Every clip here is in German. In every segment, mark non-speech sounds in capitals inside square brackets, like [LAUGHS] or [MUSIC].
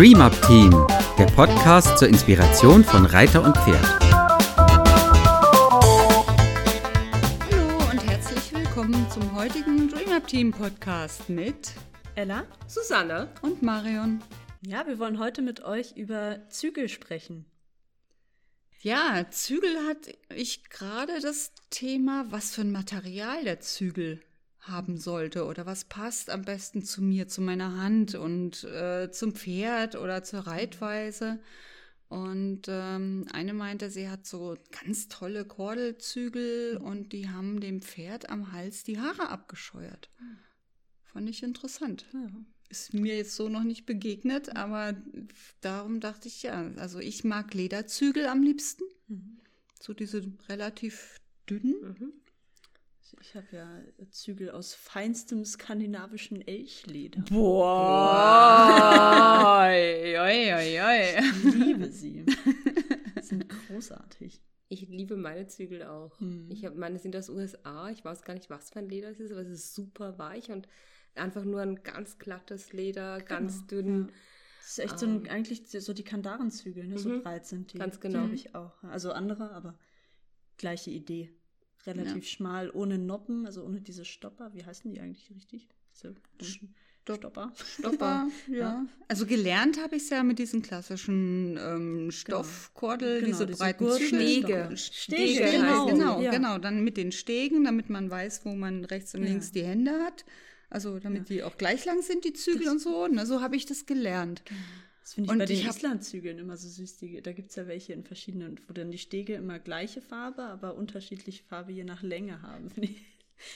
Dream Up Team, der Podcast zur Inspiration von Reiter und Pferd. Hallo und herzlich willkommen zum heutigen Dream Up Team Podcast mit Ella Susanne. und Marion. Ja, wir wollen heute mit euch über Zügel sprechen. Ja, Zügel hat ich gerade das Thema, was für ein Material der Zügel haben sollte oder was passt am besten zu mir, zu meiner Hand und äh, zum Pferd oder zur Reitweise. Und ähm, eine meinte, sie hat so ganz tolle Kordelzügel und die haben dem Pferd am Hals die Haare abgescheuert. Fand ich interessant. Ist mir jetzt so noch nicht begegnet, aber darum dachte ich ja, also ich mag Lederzügel am liebsten. So diese relativ dünnen. Ich habe ja Zügel aus feinstem skandinavischen Elchleder. Boah! oi, oi, oi, oi. Ich liebe sie. sind großartig. Ich liebe meine Zügel auch. Ich habe meine sind aus USA. Ich weiß gar nicht, was für ein Leder es ist, aber es ist super weich und einfach nur ein ganz glattes Leder, ganz dünn. Das ist echt so ein, eigentlich so die Kandarenzügel, ne? so breit sind die. Ganz Die genau. habe ich auch. Also andere, aber gleiche Idee. Relativ schmal, ohne Noppen, also ohne diese Stopper. Wie heißen die eigentlich richtig? Diese Stopper. Stopper, [LAUGHS] ja. Also gelernt habe ich es ja mit diesen klassischen ähm, Stoffkordel, Genau, diese diese breiten Zügel. Stege. Stege, Stege Genau, heißen genau, die. ja. genau. Dann mit den Stegen, damit man weiß, wo man rechts und Ja. links die Hände hat. Also damit die auch gleich lang sind, die Zügel und so. Und so habe ich das gelernt. Das finde ich Und bei den ich Islandzügeln immer so süß. Die, da gibt es ja welche in verschiedenen, wo dann die Stege immer gleiche Farbe, aber unterschiedliche Farbe je nach Länge haben. [LAUGHS]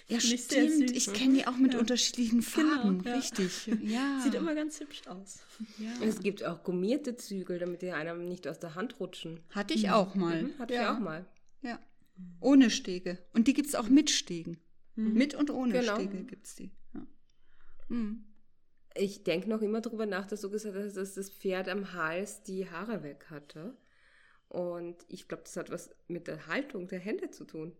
Ich, Ja, ich sehr stimmt. süß. Ich kenne die auch mit Ja. unterschiedlichen Farben. ja. Richtig. Ja. [LAUGHS] Sieht immer ganz hübsch aus. Und es gibt auch gummierte Zügel, damit die einem nicht aus der Hand rutschen. Hatte ich auch mal. Mhm, hatte ja. ich auch mal. Ja. Ohne Stege. Und die gibt es auch mit Stegen. Mit und ohne Genau. Stege gibt es die. Ja. Mhm. Ich denke noch immer drüber nach, dass du gesagt hast, dass das Pferd am Hals die Haare weg hatte. Und ich glaube, das hat was mit der Haltung der Hände zu tun.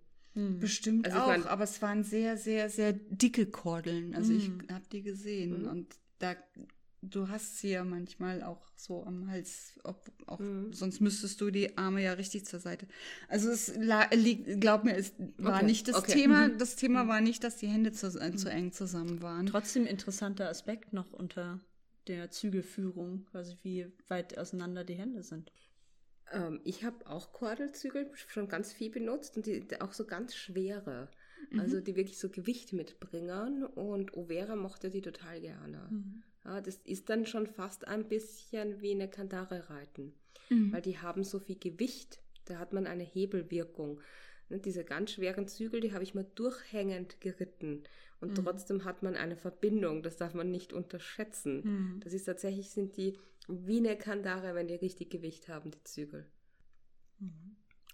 Bestimmt Also auch, mein- aber es waren sehr, sehr, sehr dicke Kordeln. Also ich habe die gesehen und da du hast sie ja manchmal auch so am Hals, ob, auch, sonst müsstest du die Arme ja richtig zur Seite. Also es liegt, glaub mir, es war Okay, nicht das okay. Thema. Das Thema war nicht, dass die Hände zu, äh, zu eng zusammen waren. Trotzdem interessanter Aspekt noch unter der Zügelführung, quasi wie weit auseinander die Hände sind. Ähm, ich habe auch Kordelzügel schon ganz viel benutzt und die, die auch so ganz schwere. Also die wirklich so Gewicht mitbringen und Overa mochte die total gerne. Ja, das ist dann schon fast ein bisschen wie eine Kandare reiten, weil die haben so viel Gewicht, da hat man eine Hebelwirkung. Ne, diese ganz schweren Zügel, die habe ich mal durchhängend geritten und trotzdem hat man eine Verbindung, das darf man nicht unterschätzen. Das ist tatsächlich, sind die wie eine Kandare, wenn die richtig Gewicht haben, die Zügel.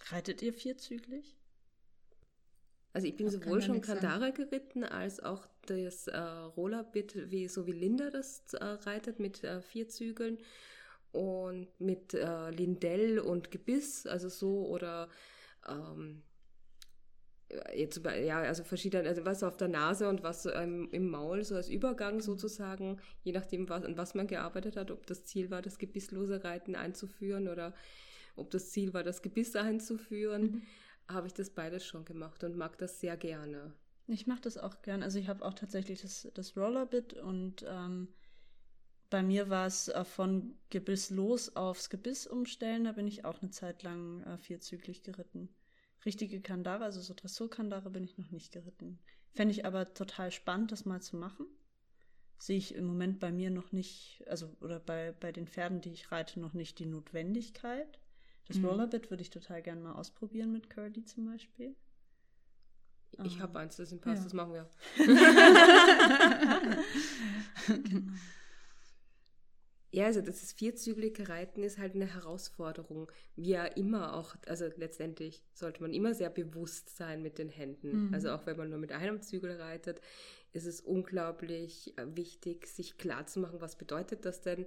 Reitet ihr vierzüglich? Also ich bin Da kann sowohl schon sagen. Kandare geritten, als auch das äh, Rollerbit, wie, so wie Linda das äh, reitet, mit äh, vier Zügeln und mit äh, Lindell und Gebiss, also so oder ähm, jetzt ja, also verschiedene, also was auf der Nase und was ähm, im Maul, so als Übergang sozusagen, je nachdem, was, an was man gearbeitet hat, ob das Ziel war, das gebisslose Reiten einzuführen oder ob das Ziel war, das Gebiss einzuführen, habe ich das beides schon gemacht und mag das sehr gerne. Ich mache das auch gern. Also ich habe auch tatsächlich das, das Rollerbit und ähm, bei mir war es äh, von Gebiss los aufs Gebiss umstellen. Da bin ich auch eine Zeit lang äh, vierzüglich geritten. Richtige Kandare, also so Dressurkandare bin ich noch nicht geritten. Fände ich aber total spannend, das mal zu machen. Sehe ich im Moment bei mir noch nicht, also oder bei, bei den Pferden, die ich reite, noch nicht die Notwendigkeit. Das Rollerbit würde ich total gern mal ausprobieren mit Curly zum Beispiel. Ich habe eins, das im Pass, ja. das machen wir. [LAUGHS] Ja, also das ist vierzügige Reiten ist halt eine Herausforderung. Wie ja immer auch, also letztendlich sollte man immer sehr bewusst sein mit den Händen. Also auch wenn man nur mit einem Zügel reitet, ist es unglaublich äh, wichtig, sich klar zu machen, was bedeutet das denn,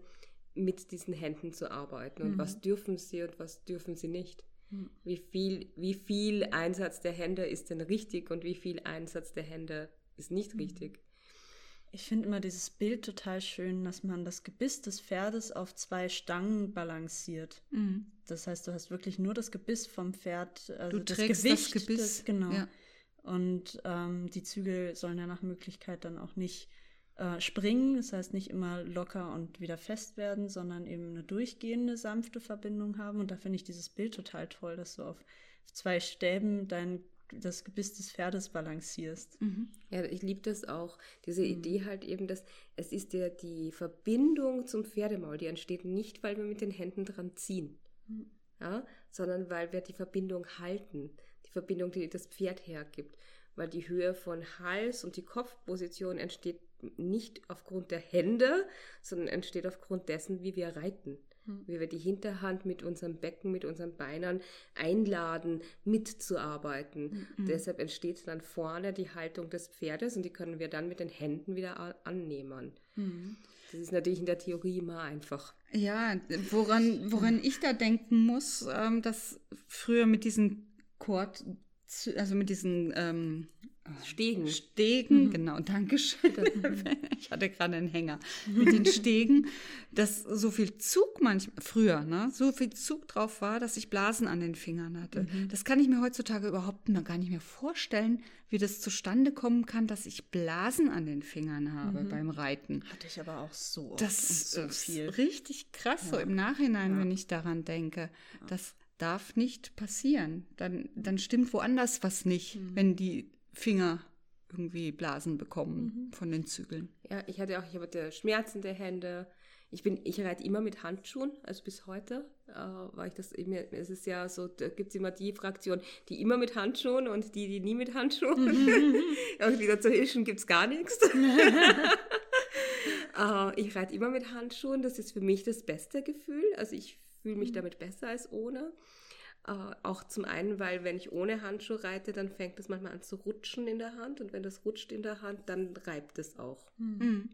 mit diesen Händen zu arbeiten und was dürfen sie und was dürfen sie nicht. Wie viel, wie viel Einsatz der Hände ist denn richtig und wie viel Einsatz der Hände ist nicht richtig. ich finde immer dieses Bild total schön, dass man das Gebiss des Pferdes auf zwei Stangen balanciert. Mhm. Das heißt, du hast wirklich nur das Gebiss vom Pferd, also Du das trägst Gewicht, das Gebiss. Das, genau. Ja. Und ähm, die Zügel sollen ja nach Möglichkeit dann auch nicht äh, springen, das heißt nicht immer locker und wieder fest werden, sondern eben eine durchgehende, sanfte Verbindung haben. Und da finde ich dieses Bild total toll, dass du auf zwei Stäben dein das Gebiss des Pferdes balancierst. Mhm. Ja, ich liebe das auch. Diese Idee halt eben, dass es ist ja die Verbindung zum Pferdemaul, die entsteht nicht, weil wir mit den Händen dran ziehen, ja, sondern weil wir die Verbindung halten. Die Verbindung, die das Pferd hergibt. Weil die Höhe von Hals und die Kopfposition entsteht nicht aufgrund der Hände, sondern entsteht aufgrund dessen, wie wir reiten. Wie wir die Hinterhand mit unserem Becken, mit unseren Beinen einladen, mitzuarbeiten. Deshalb entsteht dann vorne die Haltung des Pferdes und die können wir dann mit den Händen wieder annehmen. Das ist natürlich in der Theorie immer einfach. Ja, woran, woran ich da denken muss, ähm, dass früher mit diesen Chord, also mit diesen ähm, Stegen. Stegen, genau, danke schön. [LAUGHS] ich hatte gerade einen Hänger. Mit den Stegen, dass so viel Zug manchmal, früher, ne, so viel Zug drauf war, dass ich Blasen an den Fingern hatte. Das kann ich mir heutzutage überhaupt noch gar nicht mehr vorstellen, wie das zustande kommen kann, dass ich Blasen an den Fingern habe beim Reiten. Hatte ich aber auch so oft Das und so ist viel. richtig krass, so im Nachhinein, wenn ich daran denke. Das darf nicht passieren. Dann, dann stimmt woanders was nicht, Mhm. wenn die Finger irgendwie Blasen bekommen von den Zügeln. Ja, ich hatte auch, ich hatte schmerzende Hände. Ich bin, ich reite immer mit Handschuhen, also bis heute, äh, weil ich das eben, es ist ja so, da gibt es immer die Fraktion, die immer mit Handschuhen und die, die nie mit Handschuhen. [LAUGHS] und wieder dazwischen gibt es gar nichts. [LAUGHS] äh, ich reite immer mit Handschuhen, das ist für mich das beste Gefühl. Also ich fühle mich damit besser als ohne. Äh, auch zum einen, weil wenn ich ohne Handschuh reite, dann fängt es manchmal an zu rutschen in der Hand und wenn das rutscht in der Hand, dann reibt es auch. Mhm.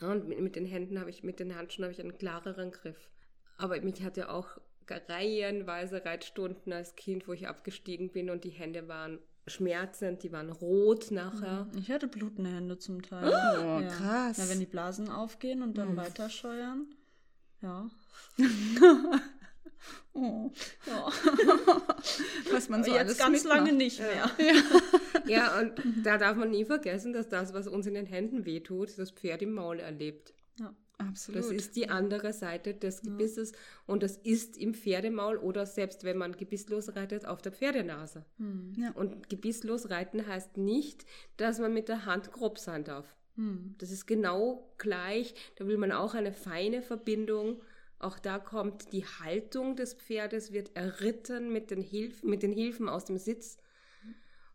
Ja, und mit, mit den Händen habe ich, mit den Handschuhen habe ich einen klareren Griff. Aber mich hatte auch reihenweise Reitstunden als Kind, wo ich abgestiegen bin und die Hände waren schmerzend, die waren rot nachher. Ich hatte blutende Hände zum Teil. Oh, krass. Ja, wenn die Blasen aufgehen und dann weiter scheuern. Ja. [LAUGHS] Oh, ja. [LAUGHS] was man so jetzt alles ganz mitmacht. lange nicht mehr. [LAUGHS] Ja, und da darf man nie vergessen, dass das, was uns in den Händen wehtut, das Pferd im Maul erlebt. Ja. Absolut. Das ist die andere Seite des Gebisses und das ist im Pferdemaul oder selbst wenn man gebisslos reitet, auf der Pferdenase. Hm. ja. Und gebisslos reiten heißt nicht, dass man mit der Hand grob sein darf. Hm. Das ist genau gleich. Da will man auch eine feine Verbindung. Auch da kommt die Haltung des Pferdes, wird erritten mit den, Hilf mit den Hilfen aus dem Sitz.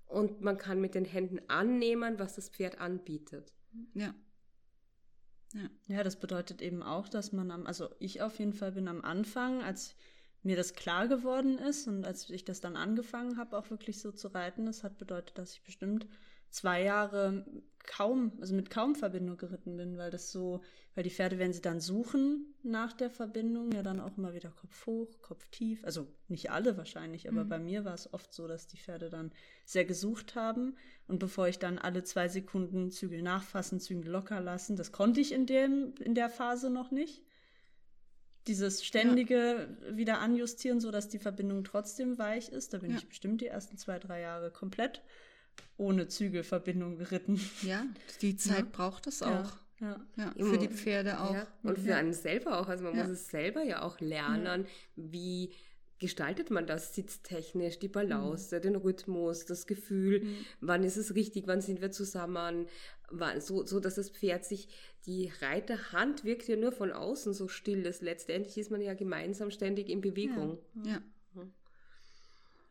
Und man kann mit den Händen annehmen, was das Pferd anbietet. ja. Ja, das bedeutet eben auch, dass man am, also ich auf jeden Fall bin am Anfang, als mir das klar geworden ist und als ich das dann angefangen habe, auch wirklich so zu reiten, das hat bedeutet, dass ich bestimmt zwei Jahre kaum, also mit kaum Verbindung geritten bin, weil das so, weil die Pferde, wenn sie dann suchen nach der Verbindung, ja dann auch immer wieder Kopf hoch, Kopf tief. Also nicht alle wahrscheinlich, aber bei mir war es oft so, dass die Pferde dann sehr gesucht haben. Und bevor ich dann alle zwei Sekunden Zügel nachfassen, Zügel locker lassen, das konnte ich in dem, in der Phase noch nicht. Dieses ständige wieder anjustieren, sodass die Verbindung trotzdem weich ist. Da bin Ja. ich bestimmt die ersten zwei, drei Jahre komplett ohne Zügelverbindung geritten. ja, die [LAUGHS] Zeit Ja. braucht es auch. Ja. Ja, für die Pferde auch. Ja, und für einen selber auch. Also man Ja. muss es selber ja auch lernen, wie gestaltet man das sitztechnisch, die Balance, den Rhythmus, das Gefühl, wann ist es richtig, wann sind wir zusammen, wann, so, so dass das Pferd sich, die Reiterhand wirkt ja nur von außen so still, dass letztendlich ist man ja gemeinsam ständig in Bewegung. Ja.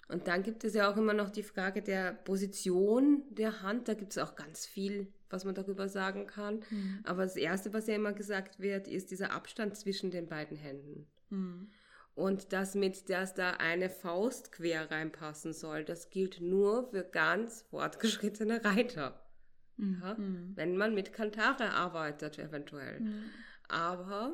Und dann gibt es ja auch immer noch die Frage der Position der Hand. Da gibt es auch ganz viel, was man darüber sagen kann. Aber das Erste, was ja immer gesagt wird, ist dieser Abstand zwischen den beiden Händen. Hm. Und das mit, dass da eine Faust quer reinpassen soll, das gilt nur für ganz fortgeschrittene Reiter. Ja? Wenn man mit Kantare arbeitet, eventuell. Aber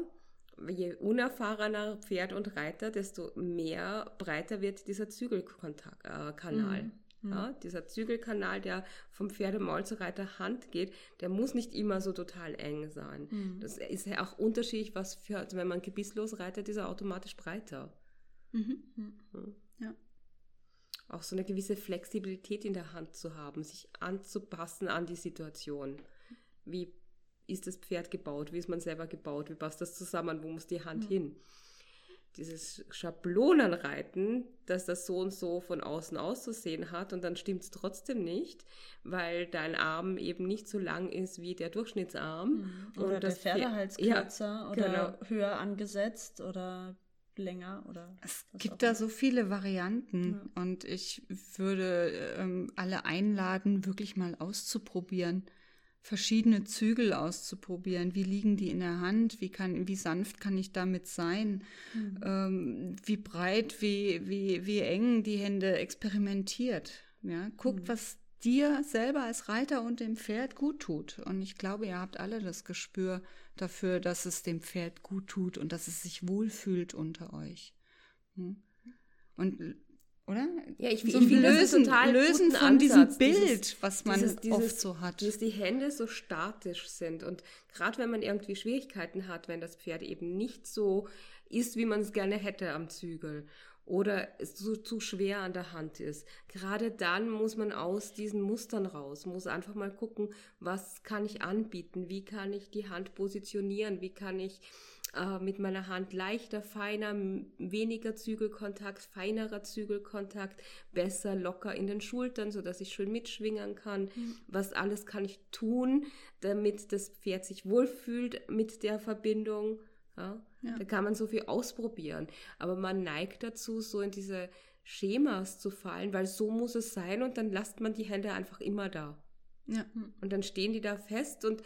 je unerfahrener Pferd und Reiter, desto mehr breiter wird dieser Zügelkanal. Äh, Kanal. Mhm. Ja, dieser Zügelkanal, der vom Pferdemaul zur Reiterhand geht, der muss nicht immer so total eng sein. Mhm. Das ist ja auch unterschiedlich, was für, also wenn man gebisslos reitet, ist er automatisch breiter. Mhm. Mhm. Ja. Auch so eine gewisse Flexibilität in der Hand zu haben, sich anzupassen an die Situation. Wie ist das Pferd gebaut? Wie ist man selber gebaut? Wie passt das zusammen? Wo muss die Hand hin? dieses Schablonenreiten, dass das so und so von außen auszusehen hat und dann stimmt es trotzdem nicht, weil dein Arm eben nicht so lang ist wie der Durchschnittsarm. Mhm. Oder der Pferdehals kürzer ja, oder genau. höher angesetzt oder länger oder es gibt da so viele Varianten ja. und ich würde ähm, alle einladen, wirklich mal auszuprobieren verschiedene Zügel auszuprobieren. Wie liegen die in der Hand? Wie, kann, wie sanft kann ich damit sein? Mhm. Ähm, wie breit, wie, wie, wie eng die Hände experimentiert. Ja? Guckt, mhm. was dir selber als Reiter und dem Pferd gut tut. Und ich glaube, ihr habt alle das Gespür dafür, dass es dem Pferd gut tut und dass es sich wohlfühlt unter euch. Hm? Und oder? Ja, ich, so ich finde lösen, total lösen von Ansatz, diesem Bild, dieses, was man dieses, dieses, oft so hat. Dass die Hände so statisch sind und gerade wenn man irgendwie Schwierigkeiten hat, wenn das Pferd eben nicht so ist, wie man es gerne hätte am Zügel oder es zu, zu schwer an der Hand ist. Gerade dann muss man aus diesen Mustern raus, muss einfach mal gucken, was kann ich anbieten, wie kann ich die Hand positionieren, wie kann ich äh, mit meiner Hand leichter, feiner, weniger Zügelkontakt, feinerer Zügelkontakt, besser locker in den Schultern, so dass ich schön mitschwingen kann. Mhm. Was alles kann ich tun, damit das Pferd sich wohlfühlt mit der Verbindung. Ja? ja. Da kann man so viel ausprobieren. Aber man neigt dazu, so in diese Schemas zu fallen, weil so muss es sein und dann lasst man die Hände einfach immer da. Ja. Und dann stehen die da fest und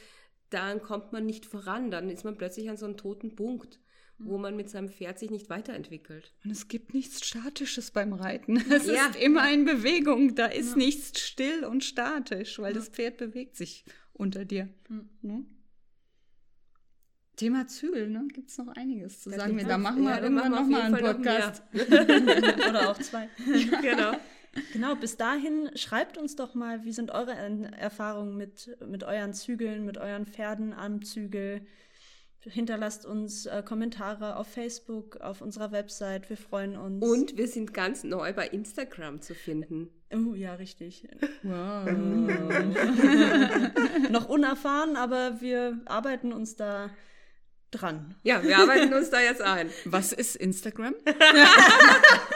dann kommt man nicht voran, dann ist man plötzlich an so einem toten Punkt, wo mhm. man mit seinem Pferd sich nicht weiterentwickelt. Und es gibt nichts Statisches beim Reiten. [LAUGHS] Es ja. ist immer in Bewegung, da ist ja. nichts still und statisch, weil ja. das Pferd bewegt sich unter dir. Ne? Thema Zügel, ne? Gibt es noch einiges zu da sagen. Da machen wir irgendwann nochmal einen Podcast. Noch [LAUGHS] [LAUGHS] Oder auch zwei. genau. Genau, bis dahin schreibt uns doch mal, wie sind eure Erfahrungen mit, mit euren Zügeln, mit euren Pferden am Zügel. Hinterlasst uns äh, Kommentare auf Facebook, auf unserer Website. Wir freuen uns. Und wir sind ganz neu bei Instagram zu finden. Oh, ja, richtig. [LAUGHS] Wow. Noch unerfahren, aber wir arbeiten uns da dran. Ja, wir arbeiten uns da jetzt ein. Was ist Instagram? [LAUGHS]